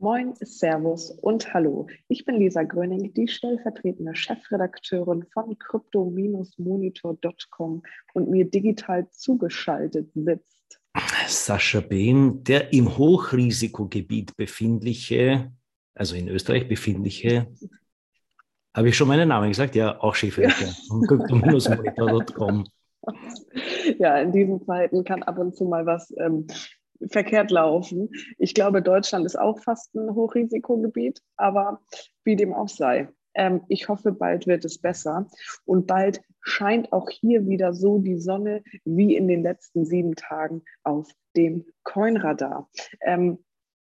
Moin, Servus und Hallo. Ich bin Lisa Gröning, die stellvertretende Chefredakteurin von crypto-monitor.com und mir digital zugeschaltet sitzt. Sascha Behn, der im Hochrisikogebiet befindliche, also in Österreich befindliche, habe ich schon meinen Namen gesagt? Ja, auch Chefredakteur von crypto-monitor.com. Ja, in diesen Zeiten kann ab und zu mal was ähm, verkehrt laufen. Ich glaube, Deutschland ist auch fast ein Hochrisikogebiet, aber wie dem auch sei. Ähm, ich hoffe, bald wird es besser und bald scheint auch hier wieder so die Sonne wie in den letzten sieben Tagen auf dem Coinradar. Ähm,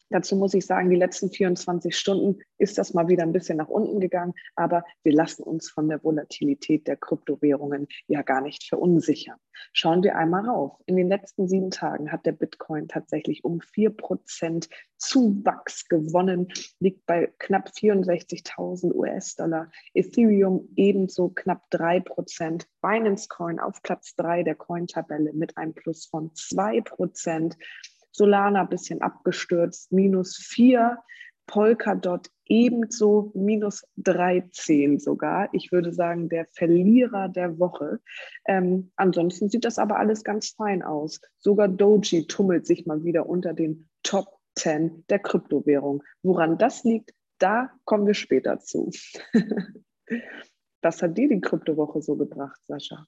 Dazu muss ich sagen, die letzten 24 Stunden ist das mal wieder ein bisschen nach unten gegangen, aber wir lassen uns von der Volatilität der Kryptowährungen ja gar nicht verunsichern. Schauen wir einmal rauf. In den letzten sieben Tagen hat der Bitcoin tatsächlich um 4% Zuwachs gewonnen, liegt bei knapp 64.000 US-Dollar. Ethereum ebenso knapp 3%. Binance Coin auf Platz 3 der Coin-Tabelle mit einem Plus von 2%. Solana ein bisschen abgestürzt, minus 4, Polkadot ebenso minus 13 sogar. Ich würde sagen, der Verlierer der Woche. Ähm, ansonsten sieht das aber alles ganz fein aus. Sogar Doji tummelt sich mal wieder unter den Top 10 der Kryptowährung. Woran das liegt, da kommen wir später zu. Was hat dir die Kryptowoche so gebracht, Sascha?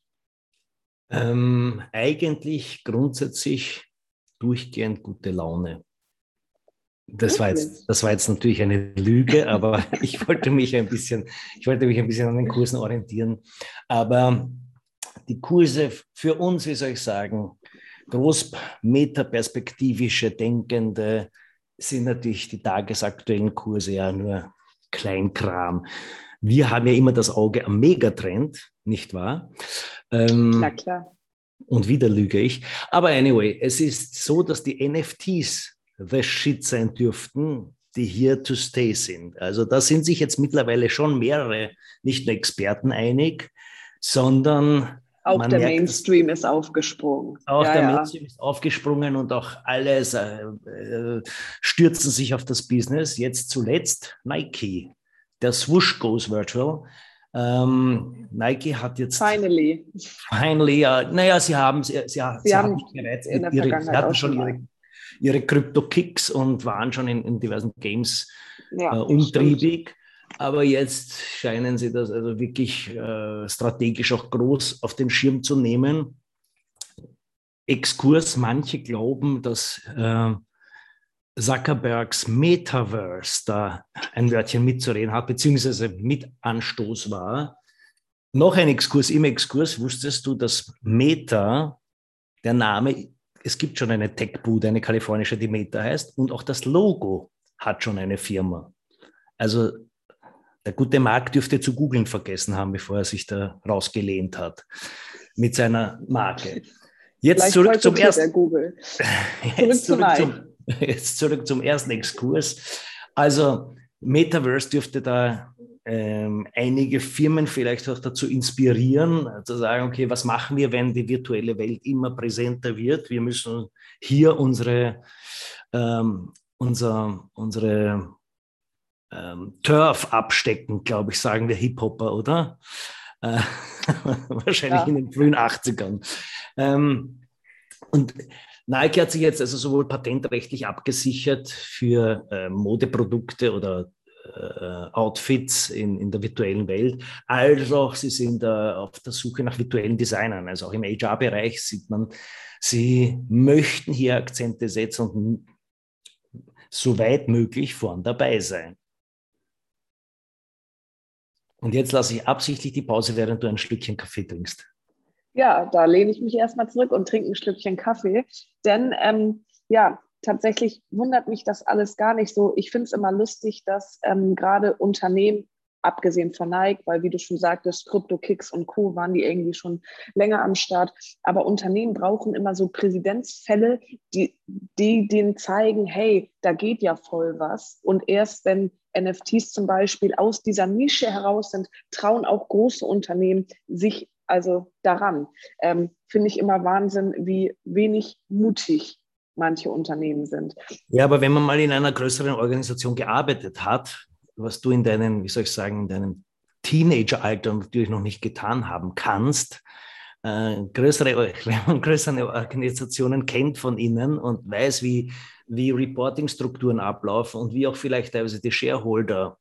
Ähm, eigentlich grundsätzlich durchgehend gute Laune. Das war, jetzt, das war jetzt natürlich eine Lüge, aber ich wollte mich ein bisschen, ich wollte mich ein bisschen an den Kursen orientieren. Aber die Kurse für uns, wie soll ich sagen, groß metaperspektivische Denkende sind natürlich die tagesaktuellen Kurse ja nur Kleinkram. Wir haben ja immer das Auge am Megatrend, nicht wahr? Ähm, Na klar. Und wieder lüge ich. Aber anyway, es ist so, dass die NFTs the shit sein dürften, die hier to stay sind. Also da sind sich jetzt mittlerweile schon mehrere, nicht nur Experten einig, sondern auch der merkt, Mainstream ist aufgesprungen. Auch ja, der ja. Mainstream ist aufgesprungen und auch alle äh, stürzen sich auf das Business. Jetzt zuletzt Nike. Der Swoosh goes virtual. Ähm, Nike hat jetzt. Finally. Finally, ja. Naja, sie haben, sie, sie, sie haben, bereits ihre, sie hatten schon ihre, ihre Crypto-Kicks und waren schon in, in diversen Games ja, äh, umtriebig. Aber jetzt scheinen sie das also wirklich äh, strategisch auch groß auf den Schirm zu nehmen. Exkurs, manche glauben, dass äh, Zuckerbergs Metaverse da ein Wörtchen mitzureden hat, beziehungsweise mit Anstoß war. Noch ein Exkurs im Exkurs. Wusstest du, dass Meta, der Name, es gibt schon eine Tech-Bude, eine kalifornische, die Meta heißt, und auch das Logo hat schon eine Firma. Also der gute Marc dürfte zu googeln vergessen haben, bevor er sich da rausgelehnt hat mit seiner Marke. Jetzt zurück zum ersten. Jetzt zurück zum, Jetzt zurück zum ersten Exkurs. Also Metaverse dürfte da ähm, einige Firmen vielleicht auch dazu inspirieren, zu sagen, okay, was machen wir, wenn die virtuelle Welt immer präsenter wird? Wir müssen hier unsere, ähm, unser, unsere ähm, Turf abstecken, glaube ich, sagen wir Hip-Hopper, oder? Äh, wahrscheinlich ja. in den frühen 80ern. Ähm, und Nike hat sich jetzt also sowohl patentrechtlich abgesichert für äh, Modeprodukte oder äh, Outfits in, in der virtuellen Welt, als auch sie sind äh, auf der Suche nach virtuellen Designern. Also auch im HR-Bereich sieht man, sie möchten hier Akzente setzen und so weit möglich vorn dabei sein. Und jetzt lasse ich absichtlich die Pause, während du ein Stückchen Kaffee trinkst. Ja, da lehne ich mich erstmal zurück und trinke ein Stückchen Kaffee. Denn ähm, ja, tatsächlich wundert mich das alles gar nicht so. Ich finde es immer lustig, dass ähm, gerade Unternehmen, abgesehen von Nike, weil wie du schon sagtest, Crypto-Kicks und Co. waren die irgendwie schon länger am Start. Aber Unternehmen brauchen immer so Präzedenzfälle, die, die denen zeigen, hey, da geht ja voll was. Und erst wenn NFTs zum Beispiel aus dieser Nische heraus sind, trauen auch große Unternehmen sich also daran. Ähm, Finde ich immer Wahnsinn, wie wenig mutig manche Unternehmen sind. Ja, aber wenn man mal in einer größeren Organisation gearbeitet hat, was du in deinem, wie soll ich sagen, in deinem Teenageralter natürlich noch nicht getan haben kannst, äh, größere, wenn man größere Organisationen kennt von innen und weiß, wie, wie Reporting-Strukturen ablaufen und wie auch vielleicht teilweise die Shareholder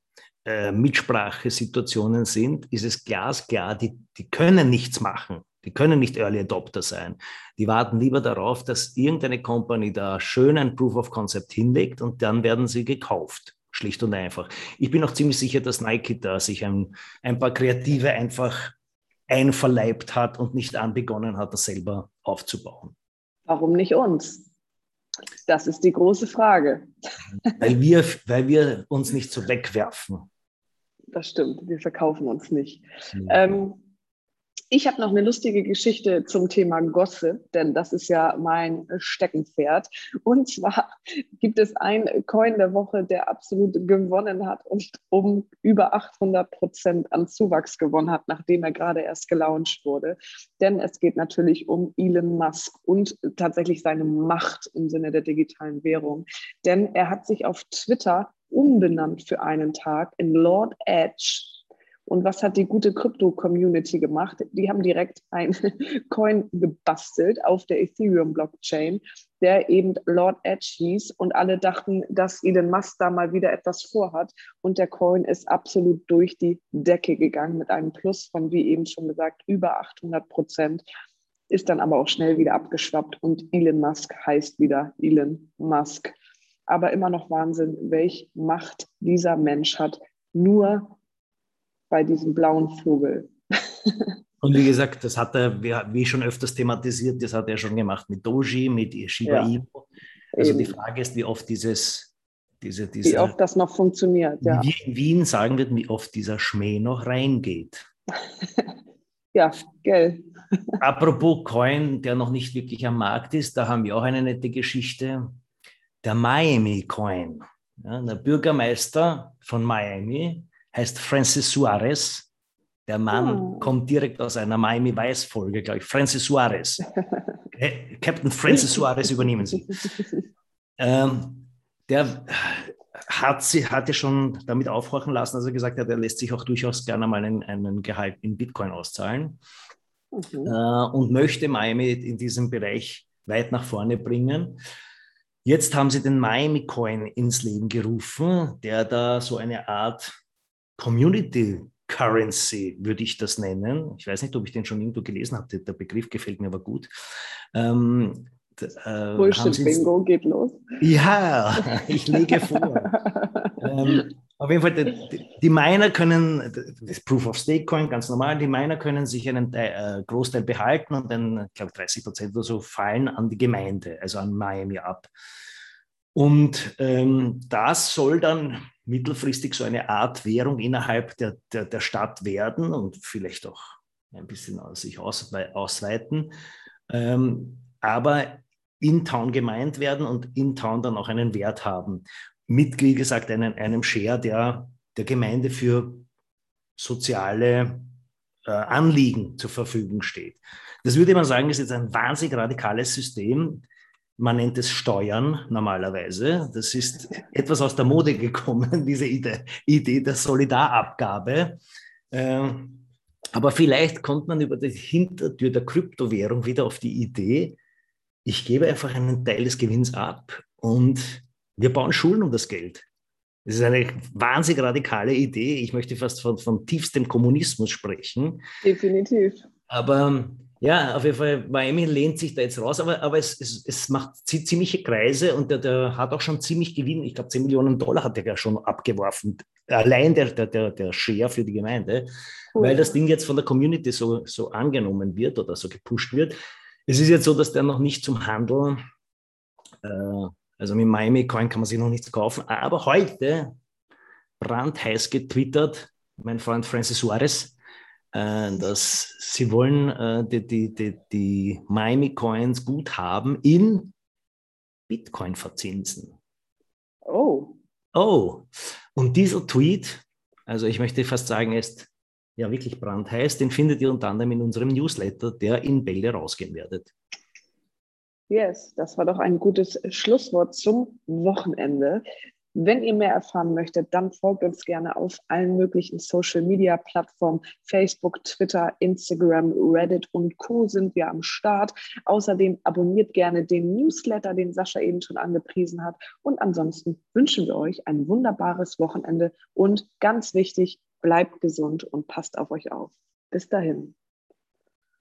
äh, Mitsprachesituationen sind, ist es glasklar, die, die können nichts machen. Die können nicht Early Adopter sein. Die warten lieber darauf, dass irgendeine Company da schön ein Proof of Concept hinlegt und dann werden sie gekauft. Schlicht und einfach. Ich bin auch ziemlich sicher, dass Nike da sich ein, ein paar Kreative einfach einverleibt hat und nicht anbegonnen hat, das selber aufzubauen. Warum nicht uns? Das ist die große Frage. Weil wir, weil wir uns nicht so wegwerfen. Das stimmt, wir verkaufen uns nicht. Mhm. Ähm, ich habe noch eine lustige Geschichte zum Thema Gosse, denn das ist ja mein Steckenpferd. Und zwar gibt es einen Coin der Woche, der absolut gewonnen hat und um über 800 Prozent an Zuwachs gewonnen hat, nachdem er gerade erst gelauncht wurde. Denn es geht natürlich um Elon Musk und tatsächlich seine Macht im Sinne der digitalen Währung. Denn er hat sich auf Twitter umbenannt für einen Tag in Lord Edge und was hat die gute Krypto-Community gemacht? Die haben direkt ein Coin gebastelt auf der Ethereum-Blockchain, der eben Lord Edge hieß. Und alle dachten, dass Elon Musk da mal wieder etwas vorhat. Und der Coin ist absolut durch die Decke gegangen mit einem Plus von, wie eben schon gesagt, über 800 Prozent. Ist dann aber auch schnell wieder abgeschwappt und Elon Musk heißt wieder Elon Musk. Aber immer noch Wahnsinn, welche Macht dieser Mensch hat. Nur bei diesem blauen Vogel. Und wie gesagt, das hat er, wie schon öfters thematisiert, das hat er schon gemacht mit Doji, mit Shiba ja. Inu. Also Eben. die Frage ist, wie oft dieses, diese, diese, wie oft das noch funktioniert. Ja. Wie in Wien sagen wird, wie oft dieser Schmäh noch reingeht. ja, gell. Apropos Coin, der noch nicht wirklich am Markt ist, da haben wir auch eine nette Geschichte. Der Miami Coin. Ja, der Bürgermeister von Miami heißt Francis Suarez. Der Mann oh. kommt direkt aus einer Miami Vice Folge, glaube ich. Francis Suarez. Captain Francis Suarez übernehmen Sie. Ähm, der hat sie hatte schon damit aufhorchen lassen, dass er gesagt hat, er lässt sich auch durchaus gerne mal einen, einen Gehalt in Bitcoin auszahlen mhm. äh, und möchte Miami in diesem Bereich weit nach vorne bringen. Jetzt haben sie den Miami Coin ins Leben gerufen, der da so eine Art Community Currency, würde ich das nennen. Ich weiß nicht, ob ich den schon irgendwo gelesen habe. Der Begriff gefällt mir aber gut. Ähm, äh, Bullshit-Bingo geht los. Ja, ich lege vor. ähm, auf jeden Fall, die, die, Miner können, das Proof of Stake Coin, ganz normal, die Miner können sich einen äh, Großteil behalten und dann, ich glaube, 30 Prozent oder so fallen an die Gemeinde, also an Miami ab. Und ähm, das soll dann mittelfristig so eine Art Währung innerhalb der, der, der Stadt werden und vielleicht auch ein bisschen sich ausweiten, ähm, aber in Town gemeint werden und in Town dann auch einen Wert haben. Mit, wie gesagt, einem, einem Share der, der Gemeinde für soziale äh, Anliegen zur Verfügung steht. Das würde man sagen, ist jetzt ein wahnsinnig radikales System, man nennt es Steuern normalerweise. Das ist etwas aus der Mode gekommen, diese Idee, Idee der Solidarabgabe. Ähm, aber vielleicht kommt man über die Hintertür der Kryptowährung wieder auf die Idee, ich gebe einfach einen Teil des Gewinns ab und wir bauen Schulen um das Geld. Das ist eine wahnsinnig radikale Idee. Ich möchte fast von, von tiefstem Kommunismus sprechen. Definitiv. Aber ja, auf jeden Fall, Miami lehnt sich da jetzt raus, aber, aber es, es, es macht ziemliche Kreise und der, der hat auch schon ziemlich Gewinn. Ich glaube, 10 Millionen Dollar hat er ja schon abgeworfen. Allein der, der, der, der Share für die Gemeinde, cool. weil das Ding jetzt von der Community so, so angenommen wird oder so gepusht wird. Es ist jetzt so, dass der noch nicht zum Handel, äh, also mit Miami Coin kann man sich noch nichts kaufen, aber heute brandheiß getwittert, mein Freund Francis Suarez, äh, dass sie wollen äh, die, die, die, die Miami Coins gut haben in Bitcoin verzinsen. Oh. Oh. Und dieser Tweet, also ich möchte fast sagen, ist ja wirklich brandheiß, den findet ihr unter anderem in unserem Newsletter, der in Bälde rausgehen werdet. Yes, das war doch ein gutes Schlusswort zum Wochenende. Wenn ihr mehr erfahren möchtet, dann folgt uns gerne auf allen möglichen Social Media Plattformen. Facebook, Twitter, Instagram, Reddit und Co. sind wir am Start. Außerdem abonniert gerne den Newsletter, den Sascha eben schon angepriesen hat. Und ansonsten wünschen wir euch ein wunderbares Wochenende und ganz wichtig, bleibt gesund und passt auf euch auf. Bis dahin.